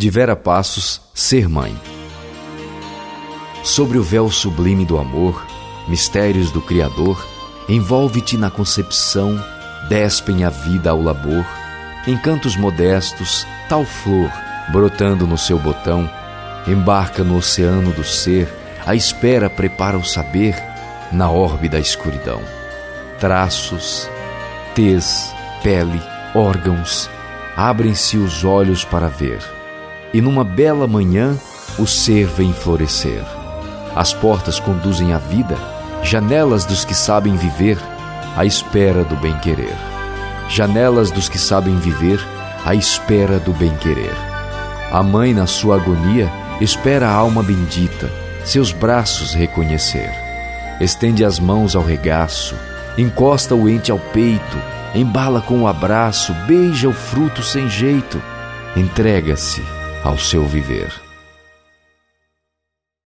De Vera Passos, Ser Mãe. Sobre o véu sublime do amor, mistérios do Criador, envolve-te na concepção, despem a vida ao labor, em cantos modestos, tal flor, brotando no seu botão, embarca no oceano do ser, a espera prepara o saber na orbe da escuridão. Traços, tez, pele, órgãos, abrem-se os olhos para ver e numa bela manhã o ser vem florescer. As portas conduzem à vida, janelas dos que sabem viver, à espera do bem-querer. Janelas dos que sabem viver, à espera do bem-querer. A mãe, na sua agonia, espera a alma bendita, seus braços reconhecer. Estende as mãos ao regaço, encosta o ente ao peito, embala com o um abraço, beija o fruto sem jeito, entrega-se ao seu viver.